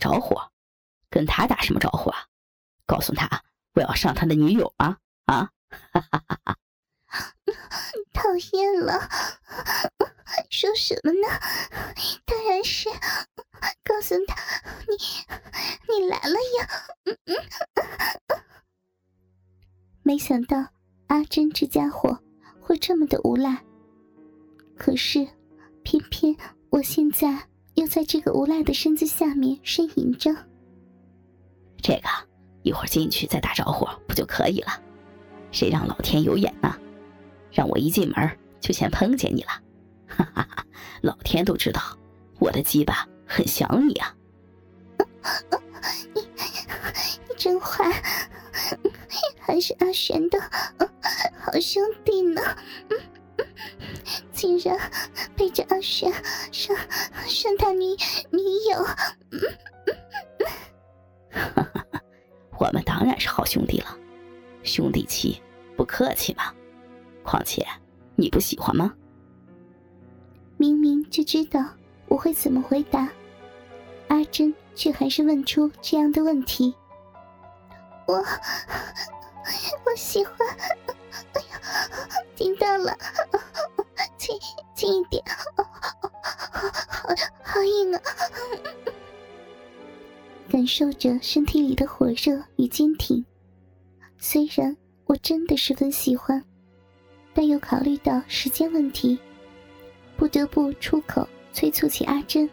招呼，跟他打什么招呼啊？告诉他我要上他的女友啊啊！哈哈哈讨厌了，说什么呢？当然是告诉他你你来了呀！嗯嗯。没想到阿珍这家伙会这么的无赖，可是偏偏我现在又在这个无赖的身子下面呻吟着。这个一会儿进去再打招呼不就可以了？谁让老天有眼呢？让我一进门就先碰见你了，哈哈哈！老天都知道我的鸡巴很想你啊！你你真坏，还是阿玄的好兄弟呢？竟然背着阿玄上上他女女友！我们当然是好兄弟了，兄弟妻不客气嘛。况且，你不喜欢吗？明明就知道我会怎么回答，阿珍却还是问出这样的问题。我，我喜欢。哎呀，听到了，轻轻一点，好好硬啊！感受着身体里的火热与坚挺，虽然我真的十分喜欢。但又考虑到时间问题，不得不出口催促起阿珍：“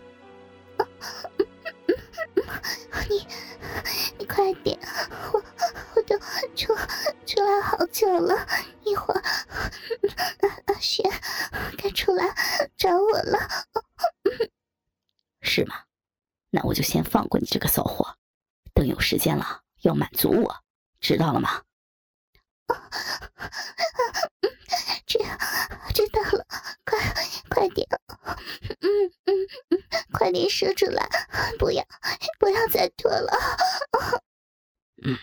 你，你快点，我我都出出来好久了，一会儿阿阿雪该出来找我了。”是吗？那我就先放过你这个骚货，等有时间了要满足我，知道了吗？知知道了，快快点，嗯嗯嗯，快点说出来，不要不要再拖了。嗯，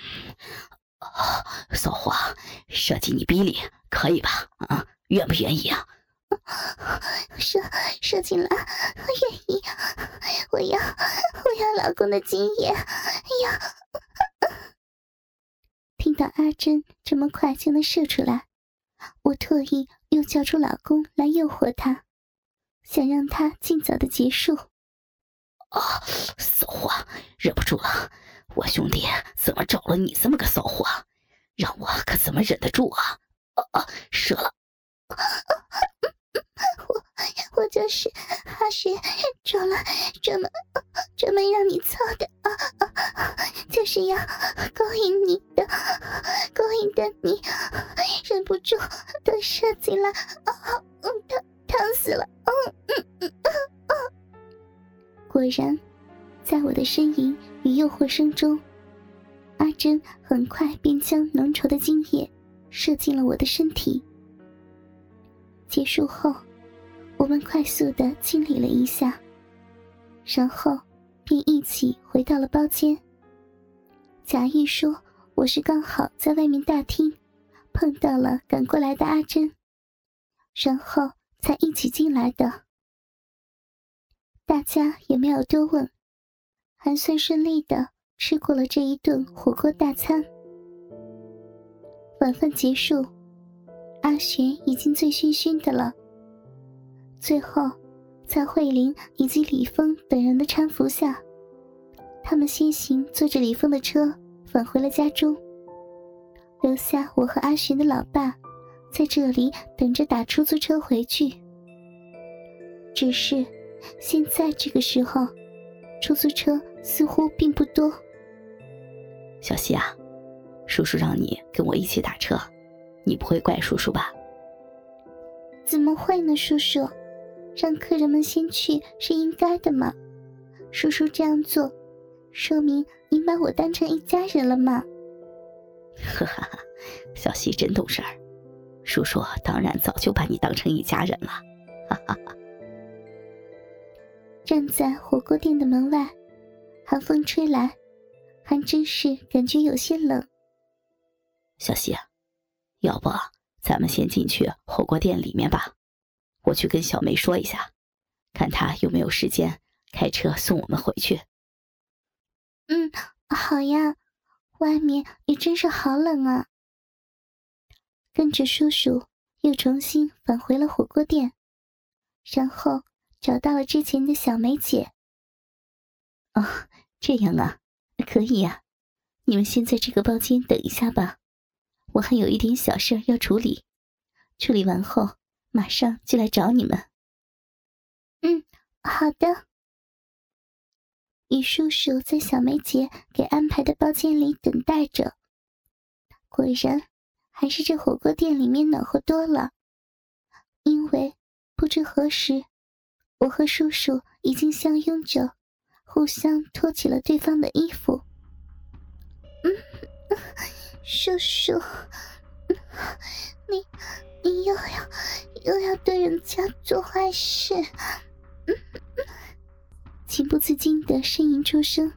骚货，射进你逼里可以吧？啊，愿不愿意啊？射射进来，愿意。我要我要老公的精液。哎呀！听到阿珍这么快就能射出来。我特意又叫出老公来诱惑他，想让他尽早的结束。啊，骚货，忍不住了！我兄弟怎么找了你这么个骚货？让我可怎么忍得住啊！啊啊，射了！我就是阿雪找了专门专门让你操的啊，就是要勾引你的，勾引的你忍不住都射进来，啊，疼，疼死了，嗯嗯嗯嗯。果然，在我的呻吟与诱惑声中，阿珍很快便将浓稠的精液射进了我的身体。结束后。我们快速的清理了一下，然后便一起回到了包间。假意说我是刚好在外面大厅碰到了赶过来的阿珍，然后才一起进来的。大家也没有多问，还算顺利的吃过了这一顿火锅大餐。晚饭结束，阿玄已经醉醺醺的了。最后，在慧玲以及李峰等人的搀扶下，他们先行坐着李峰的车返回了家中，留下我和阿寻的老爸在这里等着打出租车回去。只是现在这个时候，出租车似乎并不多。小希啊，叔叔让你跟我一起打车，你不会怪叔叔吧？怎么会呢，叔叔？让客人们先去是应该的嘛，叔叔这样做，说明您把我当成一家人了嘛。哈哈哈，小希真懂事儿，叔叔当然早就把你当成一家人了。哈哈哈。站在火锅店的门外，寒风吹来，还真是感觉有些冷。小希，要不咱们先进去火锅店里面吧。我去跟小梅说一下，看她有没有时间开车送我们回去。嗯，好呀，外面也真是好冷啊。跟着叔叔又重新返回了火锅店，然后找到了之前的小梅姐。哦，这样啊，可以呀。你们先在这个包间等一下吧，我还有一点小事要处理，处理完后马上就来找你们。嗯，好的。与叔叔在小梅姐给安排的包间里等待着，果然还是这火锅店里面暖和多了。因为不知何时，我和叔叔已经相拥着，互相脱起了对方的衣服。嗯，叔叔，你你你又要又要对人家做坏事。情不自禁的呻吟出声，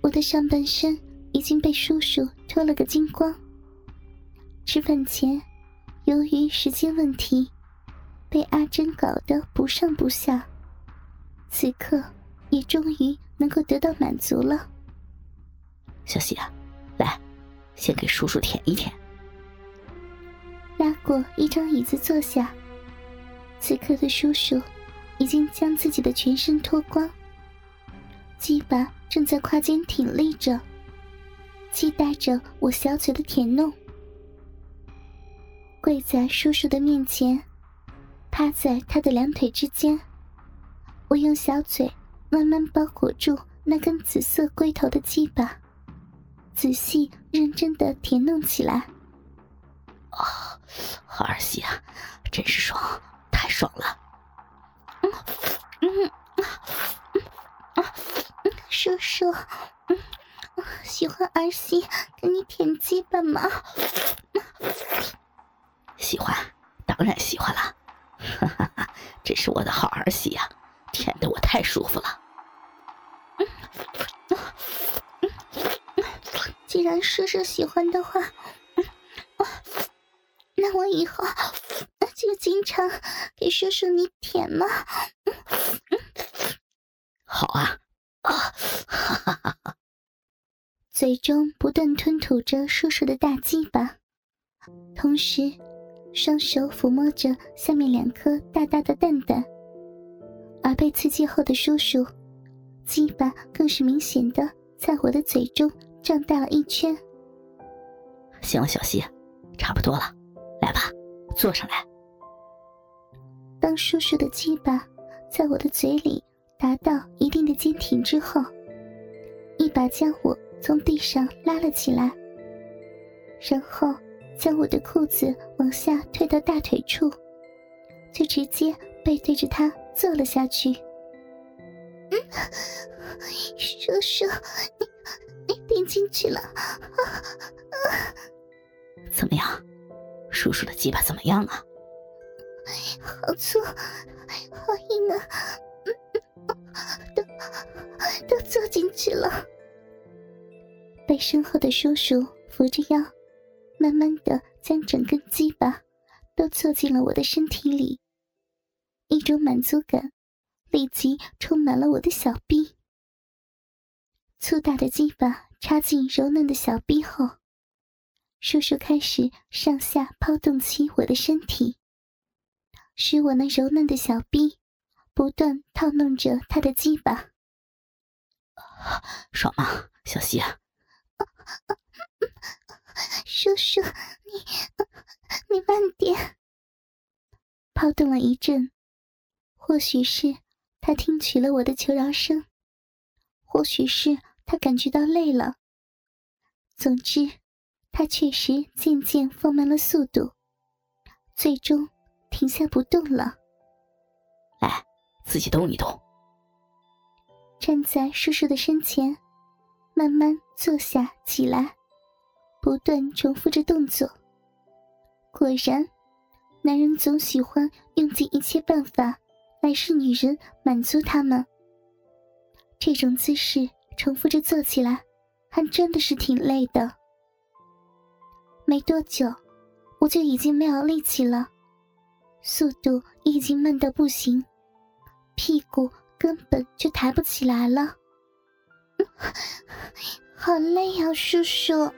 我的上半身已经被叔叔脱了个精光。吃饭前，由于时间问题，被阿珍搞得不上不下，此刻也终于能够得到满足了。小希啊，来，先给叔叔舔一舔。过一张椅子坐下，此刻的叔叔。已经将自己的全身脱光，鸡巴正在胯间挺立着，期待着我小嘴的舔弄。跪在叔叔的面前，趴在他的两腿之间，我用小嘴慢慢包裹住那根紫色龟头的鸡巴，仔细认真的舔弄起来。啊，好儿媳啊，真是爽，太爽了！嗯嗯啊嗯叔叔，嗯，喜欢儿媳给你舔鸡巴吗？喜欢，当然喜欢了。哈哈哈，这是我的好儿媳呀，舔得我太舒服了。嗯。嗯既然叔叔喜欢的话，那我以后。就经常给叔叔你舔吗，好啊，啊，哈哈哈哈！嘴中不断吞吐着叔叔的大鸡巴，同时双手抚摸着下面两颗大大的蛋蛋，而被刺激后的叔叔鸡巴更是明显的在我的嘴中胀大了一圈。行了，小溪，差不多了，坐上来。当叔叔的鸡巴在我的嘴里达到一定的坚挺之后，一把将我从地上拉了起来，然后将我的裤子往下推到大腿处，就直接背对着他坐了下去。嗯，叔叔，你你顶进去了，啊 怎么样？叔叔的鸡巴怎么样啊？好粗，好硬啊！都都坐进去了。被身后的叔叔扶着腰，慢慢的将整根鸡巴都坐进了我的身体里。一种满足感立即充满了我的小臂。粗大的鸡巴插进柔嫩的小臂后，叔叔开始上下抛动起我的身体。使我那柔嫩的小臂不断套弄着他的鸡巴，爽吗，小希？叔叔，你你慢点。抛动了一阵，或许是他听取了我的求饶声，或许是他感觉到累了。总之，他确实渐渐放慢了速度，最终。停下不动了，来，自己动一动。站在叔叔的身前，慢慢坐下起来，不断重复着动作。果然，男人总喜欢用尽一切办法来使女人满足他们。这种姿势重复着做起来，还真的是挺累的。没多久，我就已经没有力气了。速度已经慢到不行，屁股根本就抬不起来了。好累啊，叔叔。